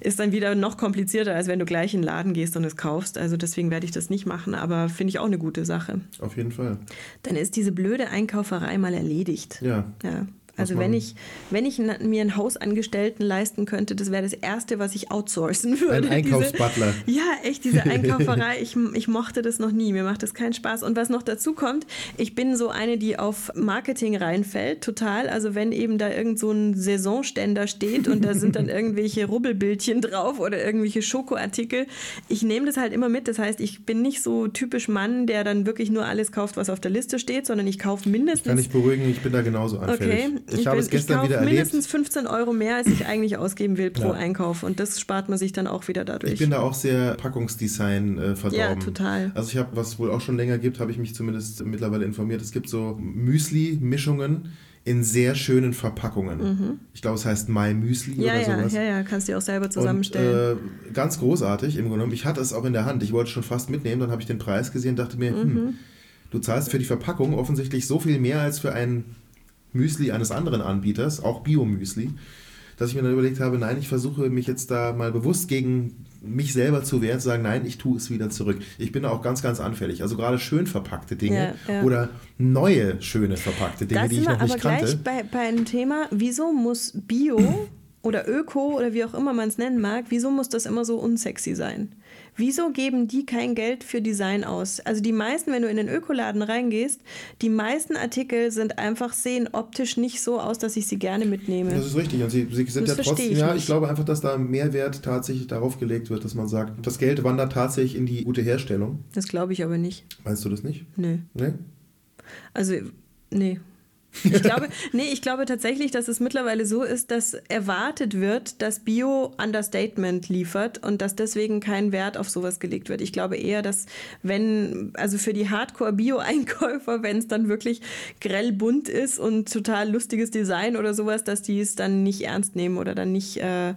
ist dann wieder noch komplizierter, als wenn du gleich in den Laden gehst und es kaufst. Also deswegen werde ich das nicht machen, aber finde ich auch eine gute Sache. Auf jeden Fall. Dann ist diese blöde Einkauferei mal erledigt. Ja. Ja. Also wenn ich, wenn ich mir einen Hausangestellten leisten könnte, das wäre das Erste, was ich outsourcen würde. Ein Diese- Einkaufsbutler. ja, echt, diese Einkauferei, ich, ich mochte das noch nie. Mir macht das keinen Spaß. Und was noch dazu kommt, ich bin so eine, die auf Marketing reinfällt, total. Also wenn eben da irgend so ein Saisonständer steht und da sind dann irgendwelche Rubbelbildchen drauf oder irgendwelche Schokoartikel, ich nehme das halt immer mit. Das heißt, ich bin nicht so typisch Mann, der dann wirklich nur alles kauft, was auf der Liste steht, sondern ich kaufe mindestens Kann ich beruhigen, ich bin da genauso anfällig. Okay, Ich, habe bin- es gestern wieder erlebt. mindestens 15 Euro mehr, als ich eigentlich ausgeben will pro Ja. Einkauf. Und das spart man sich dann auch wieder dadurch. Ich bin da auch sehr Packungsdesign äh, verdorben. Ja, total. Also ich habe, was es wohl auch schon länger gibt, habe ich mich zumindest mittlerweile informiert. Es gibt so Müsli-Mischungen in sehr schönen Verpackungen. Ich glaube, es heißt My Müsli Mhm. ja, oder ja, sowas. ja, ja, kannst du dir auch selber zusammenstellen. Und, äh, ganz großartig im Grunde genommen. Ich hatte es auch in der Hand. Ich wollte es schon fast mitnehmen. Dann habe ich den Preis gesehen, dachte mir, Mhm. hm, du zahlst für die Verpackung offensichtlich so viel mehr als für ein Müsli eines anderen Anbieters, auch Bio-Müsli, dass ich mir dann überlegt habe, nein, ich versuche mich jetzt da mal bewusst gegen mich selber zu wehren, zu sagen, nein, ich tue es wieder zurück. Ich bin da auch ganz, ganz anfällig. Also gerade schön verpackte Dinge Ja, ja. oder neue, schöne verpackte Dinge, da die ich noch aber nicht kannte. gleich bei, bei einem Thema, wieso muss Bio oder Öko oder wie auch immer man es nennen mag, wieso muss das immer so unsexy sein? Wieso geben die kein Geld für Design aus? Also die meisten, wenn du in den Ökoladen reingehst, die meisten Artikel sind einfach, sehen optisch nicht so aus, dass ich sie gerne mitnehme. Das ist richtig. Und sie, sie sind Das ja trotzdem, ich ja, nicht. ich glaube einfach, dass da Mehrwert tatsächlich darauf gelegt wird, dass man sagt, das Geld wandert tatsächlich in die gute Herstellung. Das glaube ich aber nicht. Meinst du das nicht? Nö. Nee? Also, nee. Ich glaube, nee, ich glaube tatsächlich, dass es mittlerweile so ist, dass erwartet wird, dass Bio Understatement liefert und dass deswegen kein Wert auf sowas gelegt wird. Ich glaube eher, dass wenn, also für die Hardcore-Bio-Einkäufer, wenn es dann wirklich grell bunt ist und total lustiges Design oder sowas, dass die es dann nicht ernst nehmen oder dann nicht, äh,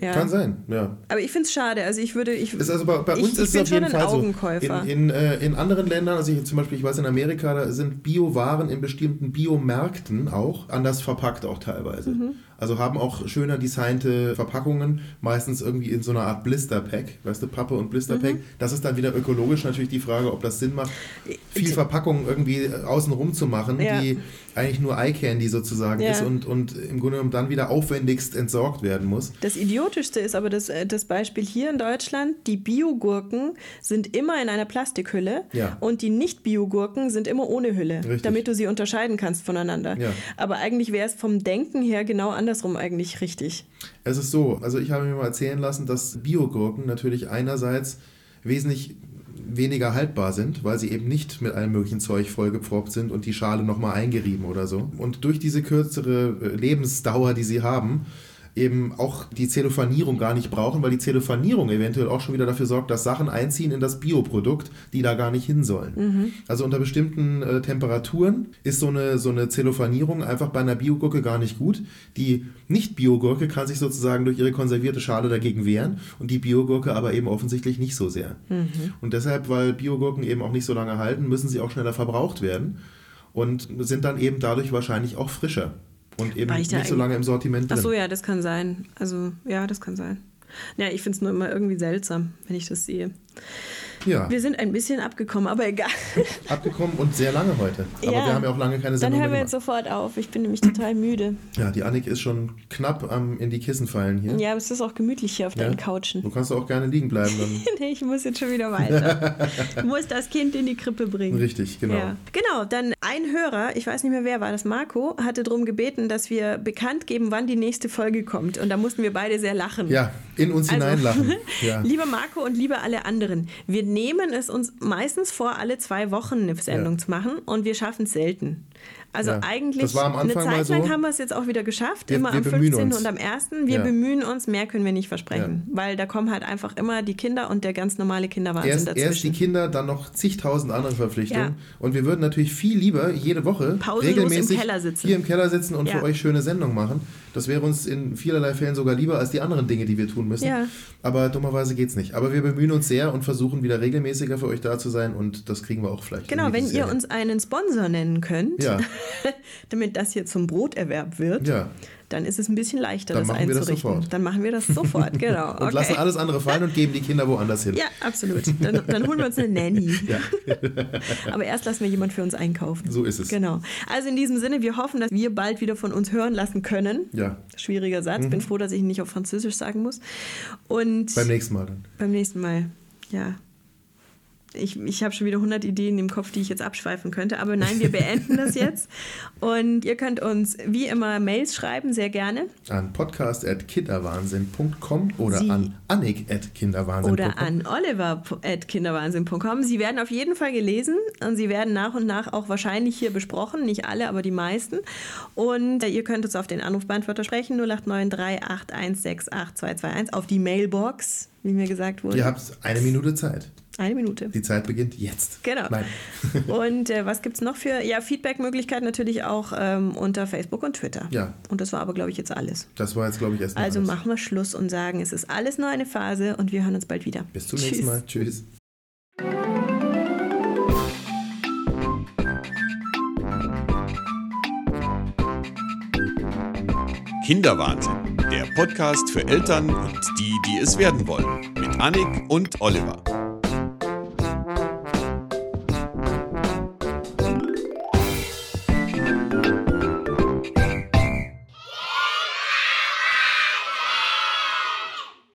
ja. Kann sein, ja. Aber ich finde es schade. Also ich würde, ich, Ist also bei, bei ich, uns ich ist bin es auf jeden schon ein Fall so. Augenkäufer. In, in, äh, in anderen Ländern, also ich, zum Beispiel, ich weiß in Amerika, da sind Biowaren in bestimmten Biomärkten auch anders verpackt auch teilweise. Mhm. Also haben auch schöner designte Verpackungen, meistens irgendwie in so einer Art Blisterpack, weißt du, Pappe und Blisterpack. Mhm. Das ist dann wieder ökologisch natürlich die Frage, ob das Sinn macht, viel Verpackung irgendwie außenrum zu machen, Ja. die eigentlich nur Eye Candy sozusagen Ja. ist und, und im Grunde genommen dann wieder aufwendigst entsorgt werden muss. Das Idiot Idiotischste ist aber das, äh, das Beispiel hier in Deutschland. Die Biogurken sind immer in einer Plastikhülle Ja. und die Nicht-Biogurken sind immer ohne Hülle, Richtig. damit du sie unterscheiden kannst voneinander. Aber eigentlich wäre es vom Denken her genau andersrum eigentlich richtig. Es ist so, also ich habe mir mal erzählen lassen, dass Biogurken natürlich einerseits wesentlich weniger haltbar sind, weil sie eben nicht mit allem möglichen Zeug vollgepfropft sind und die Schale nochmal eingerieben oder so. Und durch diese kürzere äh, Lebensdauer, die sie haben, eben auch die Zellophanierung gar nicht brauchen, weil die Zellophanierung eventuell auch schon wieder dafür sorgt, dass Sachen einziehen in das Bioprodukt, die da gar nicht hin sollen. Also unter bestimmten äh, Temperaturen ist so eine, so eine Zellophanierung einfach bei einer Biogurke gar nicht gut. Die Nicht-Biogurke kann sich sozusagen durch ihre konservierte Schale dagegen wehren und die Biogurke aber eben offensichtlich nicht so sehr. Und deshalb, weil Biogurken eben auch nicht so lange halten, müssen sie auch schneller verbraucht werden und sind dann eben dadurch wahrscheinlich auch frischer und eben nicht so lange im Sortiment Ach drin. so, ja, das kann sein. Also, ja, das kann sein. Ja, ich finde es nur immer irgendwie seltsam, wenn ich das sehe. Ja, Wir sind ein bisschen abgekommen, aber egal. abgekommen und sehr lange heute. Aber Ja. wir haben ja auch lange keine Dann Sendung hören wir jetzt sofort auf. Ich bin nämlich total müde. Ja, die Annik ist schon knapp am in die Kissen fallen hier. Ja, aber es ist auch gemütlich hier auf Ja. deinen Couchen. Du kannst auch gerne liegen bleiben. Dann. Nee, ich muss jetzt schon wieder weiter. Ich muss das Kind in die Krippe bringen. Richtig, genau. Ja. Genau, dann ein Hörer, ich weiß nicht mehr wer war das, Marco, hatte darum gebeten, dass wir bekannt geben, wann die nächste Folge kommt. Und da mussten wir beide sehr lachen. Ja, in uns Also, hineinlachen. Ja. Lieber Marco und lieber alle anderen, wir nehmen es uns meistens vor, alle zwei Wochen eine Sendung Ja. zu machen und wir schaffen es selten. Also Ja. eigentlich, eine Zeit mal so. lang haben wir es jetzt auch wieder geschafft, Wir- immer wir am bemühen 15. uns. und am 1. Wir Ja. bemühen uns, mehr können wir nicht versprechen, weil da kommen halt einfach immer die Kinder und der ganz normale Kinderwahnsinn Erst, dazwischen. erst die Kinder, dann noch zigtausend andere Verpflichtungen. Und wir würden natürlich viel lieber jede Woche Pausenlos regelmäßig im Keller sitzen. hier im Keller sitzen und für euch schöne Sendungen machen. Das wäre uns in vielerlei Fällen sogar lieber als die anderen Dinge, die wir tun müssen. Ja. Aber dummerweise geht es nicht. Aber wir bemühen uns sehr und versuchen wieder regelmäßiger für euch da zu sein und das kriegen wir auch vielleicht. Genau, wenn ihr uns einen Sponsor nennen könnt, Ja. damit das hier zum Broterwerb wird, Ja. Dann ist es ein bisschen leichter, Dann das machen wir das einzurichten. sofort. Dann machen wir das sofort, genau. Und okay. lassen alles andere fallen und geben die Kinder woanders hin. Ja, absolut. Dann, dann holen wir uns eine Nanny. Ja. Aber erst lassen wir jemand für uns einkaufen. So ist es. Genau. Also in diesem Sinne, wir hoffen, dass wir bald wieder von uns hören lassen können. Ja. Schwieriger Satz. Bin froh, dass ich ihn nicht auf Französisch sagen muss. Und Beim nächsten Mal dann. beim nächsten Mal, ja. Ich, ich habe schon wieder 100 Ideen im Kopf, die ich jetzt abschweifen könnte. Aber nein, wir beenden das jetzt. Und ihr könnt uns wie immer Mails schreiben, sehr gerne. An podcast.kinderwahnsinn.com oder Sie- an annik.kinderwahnsinn.com. Oder an oliver.kinderwahnsinn.com. Sie werden auf jeden Fall gelesen und sie werden nach und nach auch wahrscheinlich hier besprochen. Nicht alle, aber die meisten. Und äh, ihr könnt uns auf den Anrufbeantworter sprechen, 0893 8168221, auf die Mailbox, wie mir gesagt wurde. Ihr habt eine Minute Zeit. Eine Minute. Die Zeit beginnt jetzt. Genau. Nein. Und äh, was gibt es noch für ja, Feedback-Möglichkeiten? Natürlich auch ähm, unter Facebook und Twitter. Ja. Und das war aber, glaube ich, jetzt alles. Das war jetzt, glaube ich, erst mal Also alles. machen wir Schluss und sagen, es ist alles nur eine Phase und wir hören uns bald wieder. Bis zum Tschüss. nächsten Mal. Tschüss. Kinderwahnsinn, der Podcast für Eltern und die, die es werden wollen, mit Annik und Oliver.